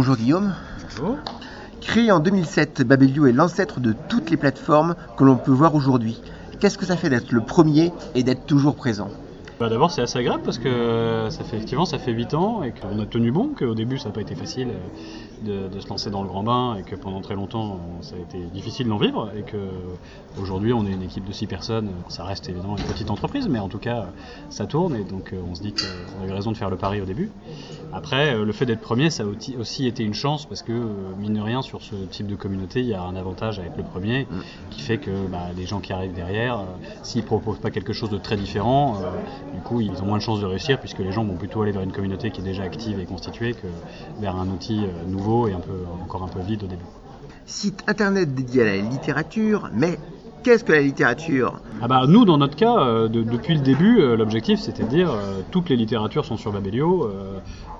Bonjour Guillaume. Bonjour. Créé en 2007, Babelio est l'ancêtre de toutes les plateformes que l'on peut voir aujourd'hui. Qu'est-ce que ça fait d'être le premier et d'être toujours présent? Bah D'abord c'est assez agréable parce que ça fait effectivement ça fait 8 ans et qu'on a tenu bon, qu'au début ça n'a pas été facile de, de, se lancer dans le grand bain et que pendant très longtemps ça a été difficile d'en vivre et que aujourd'hui on est une équipe de 6 personnes, ça reste évidemment une petite entreprise mais en tout cas ça tourne et donc on se dit qu'on a eu raison de faire le pari au début. Après le fait d'être premier ça a aussi été une chance parce que mine de rien sur ce type de communauté il y a un avantage à être le premier mm. qui fait que bah, les gens qui arrivent derrière, s'ils proposent pas quelque chose de très différent, du coup ils ont moins de chances de réussir puisque les gens vont plutôt aller vers une communauté qui est déjà active et constituée que vers un outil euh, nouveau et un peu, encore un peu vide au début. Site internet dédié à la littérature, mais qu'est-ce que la littérature? Ah bah, Nous, dans notre cas, euh, depuis le début, euh, l'objectif c'était de dire toutes les littératures sont sur Babelio,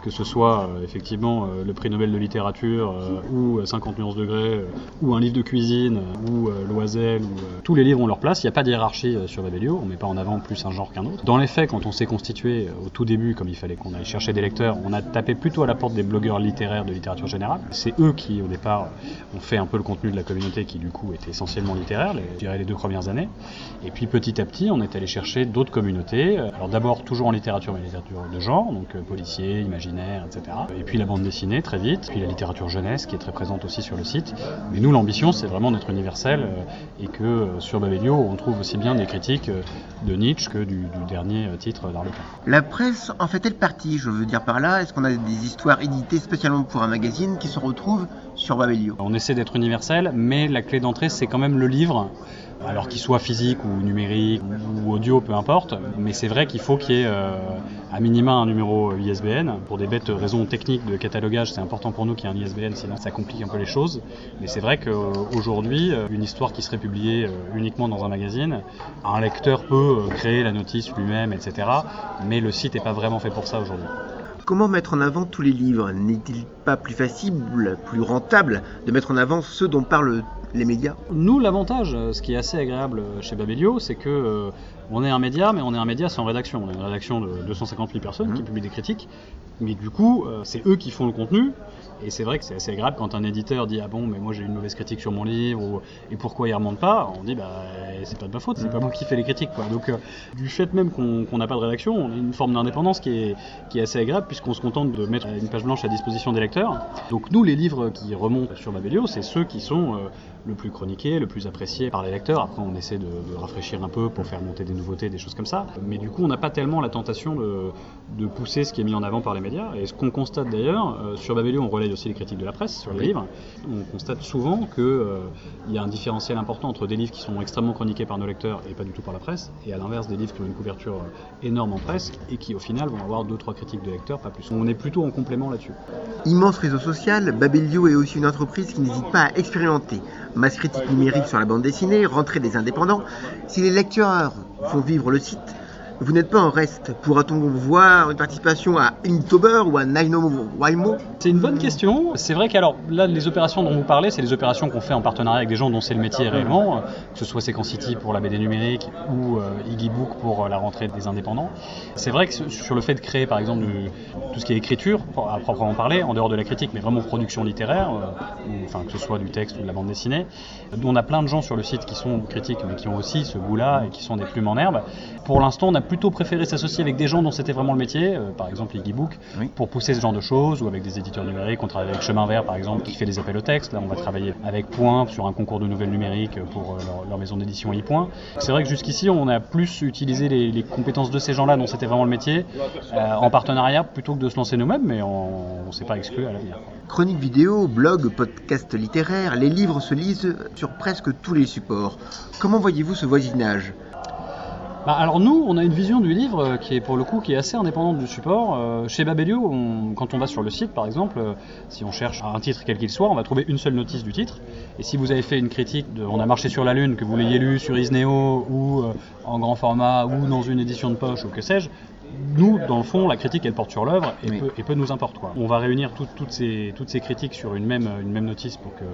que ce soit euh, effectivement euh, le prix Nobel de littérature euh, ou 50 nuances degrés ou un livre de cuisine ou Loisel ou tous les livres ont leur place. Il n'y a pas de hiérarchie sur Babelio. On met pas en avant plus un genre qu'un autre. Dans les faits, quand on s'est constitué au tout début, comme il fallait qu'on aille chercher des lecteurs, on a tapé plutôt à la porte des blogueurs littéraires de littérature générale. C'est eux qui, au départ, ont fait un peu le contenu de la communauté qui, du coup, était essentiellement littéraire, dirais les deux premières années. Et puis, petit à petit, on est allé chercher d'autres communautés. Alors, d'abord, toujours en littérature, mais littérature de genre, donc policier, imaginaire etc. Et puis la bande dessinée très vite, puis la littérature jeunesse qui est très présente aussi sur le site. Mais nous, l'ambition, c'est vraiment d'être universel euh, et que euh, sur Babelio, on trouve aussi bien des critiques euh, de Nietzsche que du, dernier titre d'Arlequin. La presse en fait-elle partie Je veux dire par là, est-ce qu'on a des histoires éditées spécialement pour un magazine qui se retrouvent sur Babelio? On essaie d'être universel, mais la clé d'entrée, c'est quand même le livre alors qu'il soit physique ou numérique ou audio, peu importe. Mais c'est vrai qu'il faut qu'il y ait à minima un numéro ISBN. Pour des bêtes raisons techniques de catalogage, c'est important pour nous qu'il y ait un ISBN, sinon ça complique un peu les choses. Mais c'est vrai qu'aujourd'hui, euh, une histoire qui serait publiée euh, uniquement dans un magazine, un lecteur peut euh, créer la notice lui-même, etc. Mais le site n'est pas vraiment fait pour ça aujourd'hui. Comment mettre en avant tous les livres? N'est-il pas plus facile, plus rentable de mettre en avant ceux dont parlent les médias Nous, l'avantage, ce qui est assez agréable chez Babelio, c'est que on est un média, mais on est un média sans rédaction. On est une rédaction de 250 000 personnes qui mmh. publient des critiques, mais du coup, euh, c'est eux qui font le contenu. Et c'est vrai que c'est assez agréable quand un éditeur dit ah bon mais moi j'ai une mauvaise critique sur mon livre ou, et pourquoi il remonte pas On dit bah c'est pas de ma faute, c'est pas moi qui fais les critiques quoi. Donc euh, du fait même qu'on n'a pas de rédaction, on a une forme d'indépendance qui est, qui est assez agréable puisqu'on se contente de mettre une page blanche à disposition des lecteurs. Donc nous les livres qui remontent sur Babelio, c'est ceux qui sont euh, le plus chroniqués, le plus appréciés par les lecteurs. Après on essaie de, de rafraîchir un peu pour faire monter des nouveautés, des choses comme ça. Mais du coup, on n'a pas tellement la tentation de, de, pousser ce qui est mis en avant par les médias. Et ce qu'on constate d'ailleurs, euh, sur Babelio, on relaye aussi les critiques de la presse sur les livres. On constate souvent qu'il euh, y a un différentiel important entre des livres qui sont extrêmement chroniqués par nos lecteurs et pas du tout par la presse, et à l'inverse des livres qui ont une couverture euh, énorme en presse et qui au final vont avoir deux trois critiques de lecteurs, pas plus. On est plutôt en complément là-dessus. Immense réseau social, Babelio est aussi une entreprise qui n'hésite pas à expérimenter. Masse critique numérique sur la bande dessinée, rentrée des indépendants. Si les lecteurs font vivre le site, vous n'êtes pas en reste. Pourra-t-on voir une participation à Inktober ou à NaNoWriMo C'est une bonne question. C'est vrai qu'alors là, les opérations dont vous parlez, c'est les opérations qu'on fait en partenariat avec des gens dont c'est le métier réellement, que ce soit Sequence City pour la BD numérique ou euh, Iggy Book pour euh, la rentrée des indépendants. C'est vrai que sur le fait de créer par exemple tout ce qui est écriture, à proprement parler, en dehors de la critique, mais vraiment production littéraire, euh, enfin que ce soit du texte ou de la bande dessinée, on a plein de gens sur le site qui sont critiques mais qui ont aussi ce goût-là et qui sont des plumes en herbe. Pour l'instant, on a plutôt préféré s'associer avec des gens dont c'était vraiment le métier, euh, par exemple les Book, pour pousser ce genre de choses, ou avec des éditeurs numériques. On travaille avec Chemin Vert, par exemple, qui fait des appels au texte. Là, on va travailler avec Point sur un concours de nouvelles numériques pour euh, leur, maison d'édition e-Point. C'est vrai que jusqu'ici, on a plus utilisé les, compétences de ces gens-là dont c'était vraiment le métier euh, en partenariat plutôt que de se lancer nous-mêmes, mais on ne s'est pas exclu à l'avenir. Chronique vidéo, blog, podcast littéraire, les livres se lisent sur presque tous les supports. Comment voyez-vous ce voisinage? Bah, alors nous, on a une vision du livre euh, qui est pour le coup qui est assez indépendante du support. Euh, chez Babelio, quand on va sur le site par exemple, euh, si on cherche un titre quel qu'il soit, on va trouver une seule notice du titre. Et si vous avez fait une critique de On a marché sur la lune, que vous l'ayez lu sur Isneo ou en grand format ou dans une édition de poche ou que sais-je, nous, dans le fond, la critique, elle porte sur l'œuvre et, Oui. peu, et peu nous importe. Quoi. On va réunir tout- toutes, ces, toutes ces critiques sur une même, une même notice pour qu'il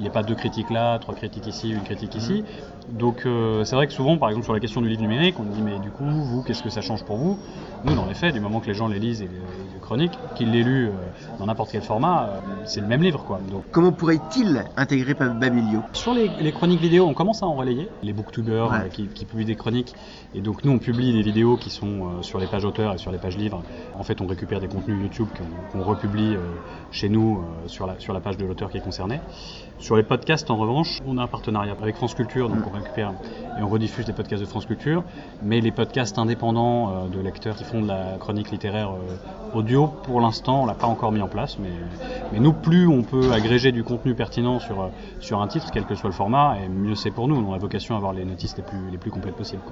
n'y ait pas deux critiques là, trois critiques ici, une critique ici. Donc euh, c'est vrai que souvent, par exemple, sur la question du livre numérique, on dit mais du coup, vous, qu'est-ce que ça change pour vous? Nous, dans les faits, du moment que les gens les lisent et les, les chroniques, qu'ils l'aient lu euh, dans n'importe quel format, euh, c'est le même livre. quoi. Donc Comment pourrait-il intégrer Babelio? Sur les, les chroniques vidéo, on commence à en relayer. Les booktubers Ouais. qui, qui publient des chroniques. Et donc nous, on publie des vidéos qui sont sur les pages auteurs et sur les pages livres. En fait, on récupère des contenus YouTube qu'on republie euh, chez nous euh, sur, la, page de l'auteur qui est concerné. Sur les podcasts, en revanche, on a un partenariat avec France Culture, donc on récupère et on rediffuse des podcasts de France Culture. Mais les podcasts indépendants euh, de lecteurs qui font de la chronique littéraire audio, pour l'instant, on l'a pas encore mis en place. Mais, nous, plus on peut agréger du contenu pertinent sur, un titre, quel que soit le format, et mieux c'est pour nous. On a vocation à avoir les notices les plus, complètes possibles.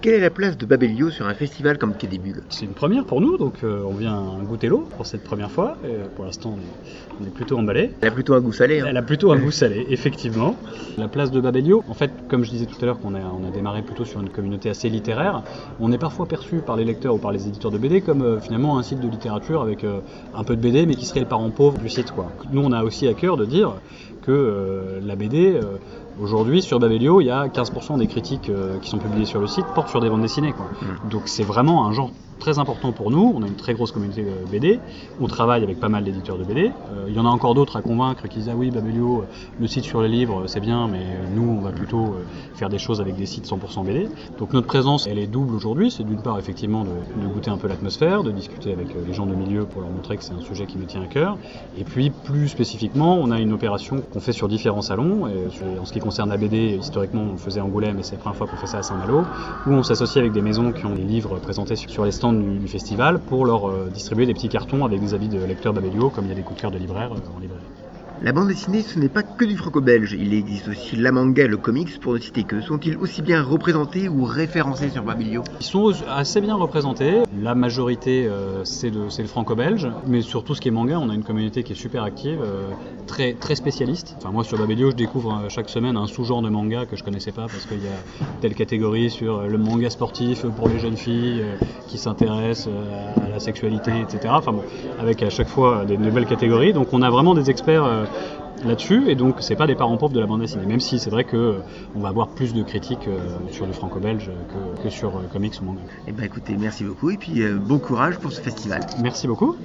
Quelle est la place de Babelio sur un festival comme Quai des Bulles C'est une première pour nous, donc euh, on vient goûter l'eau pour cette première fois. Et, euh, pour l'instant, on est, on est plutôt emballé. Elle a plutôt un goût salé. hein. Elle a plutôt un goût salé, effectivement. La place de Babelio, en fait, comme je disais tout à l'heure qu'on a, on a démarré plutôt sur une communauté assez littéraire, on est parfois perçu par les lecteurs ou par les éditeurs de BD comme euh, finalement un site de littérature avec euh, un peu de BD, mais qui serait le parent pauvre du site. Quoi. Nous, on a aussi à cœur de dire que euh, la BD, euh, aujourd'hui, sur Babelio, il y a 15% des critiques euh, qui sont publiées sur le site portent sur des bandes dessinées. Quoi. Donc c'est vraiment un genre très important pour nous. On a une très grosse communauté de BD. On travaille avec pas mal d'éditeurs de BD. Euh, il y en a encore d'autres à convaincre qui disent ah oui Babelio, euh, le site sur les livres c'est bien, mais euh, nous on va plutôt euh, faire des choses avec des sites 100% BD. Donc notre présence elle est double aujourd'hui. C'est d'une part effectivement de, goûter un peu l'atmosphère, de discuter avec euh, les gens de milieu pour leur montrer que c'est un sujet qui me tient à cœur. Et puis plus spécifiquement, on a une opération qu'on fait sur différents salons. En ce qui concerne la BD, historiquement on le faisait à Angoulême et c'est la première fois qu'on fait ça à Saint-Malo, où on s'associe avec des maisons qui ont des livres présentés sur les stands du, festival pour leur euh, distribuer des petits cartons avec des avis de lecteurs Babelio, comme il y a des coups de cœur de libraires euh, en librairie. La bande dessinée, ce n'est pas que du franco-belge. Il existe aussi la manga et le comics, pour ne citer que. Sont-ils aussi bien représentés ou référencés sur Babelio Ils sont assez bien représentés. La majorité, euh, c'est le, franco-belge. Mais sur tout ce qui est manga, on a une communauté qui est super active, euh, très, très spécialiste. Enfin, moi, sur Babelio, je découvre euh, chaque semaine un sous-genre de manga que je connaissais pas parce qu'il y a telle catégorie sur le manga sportif pour les jeunes filles qui s'intéressent à la sexualité, etc. Enfin bon, avec à chaque fois des nouvelles catégories. Donc, on a vraiment des experts là-dessus et donc c'est pas des parents pauvres de la bande dessinée même si c'est vrai que euh, on va avoir plus de critiques euh, sur du franco-belge que, que sur euh, comics ou manga. Eh ben écoutez, merci beaucoup et puis bon courage pour ce festival. Merci beaucoup.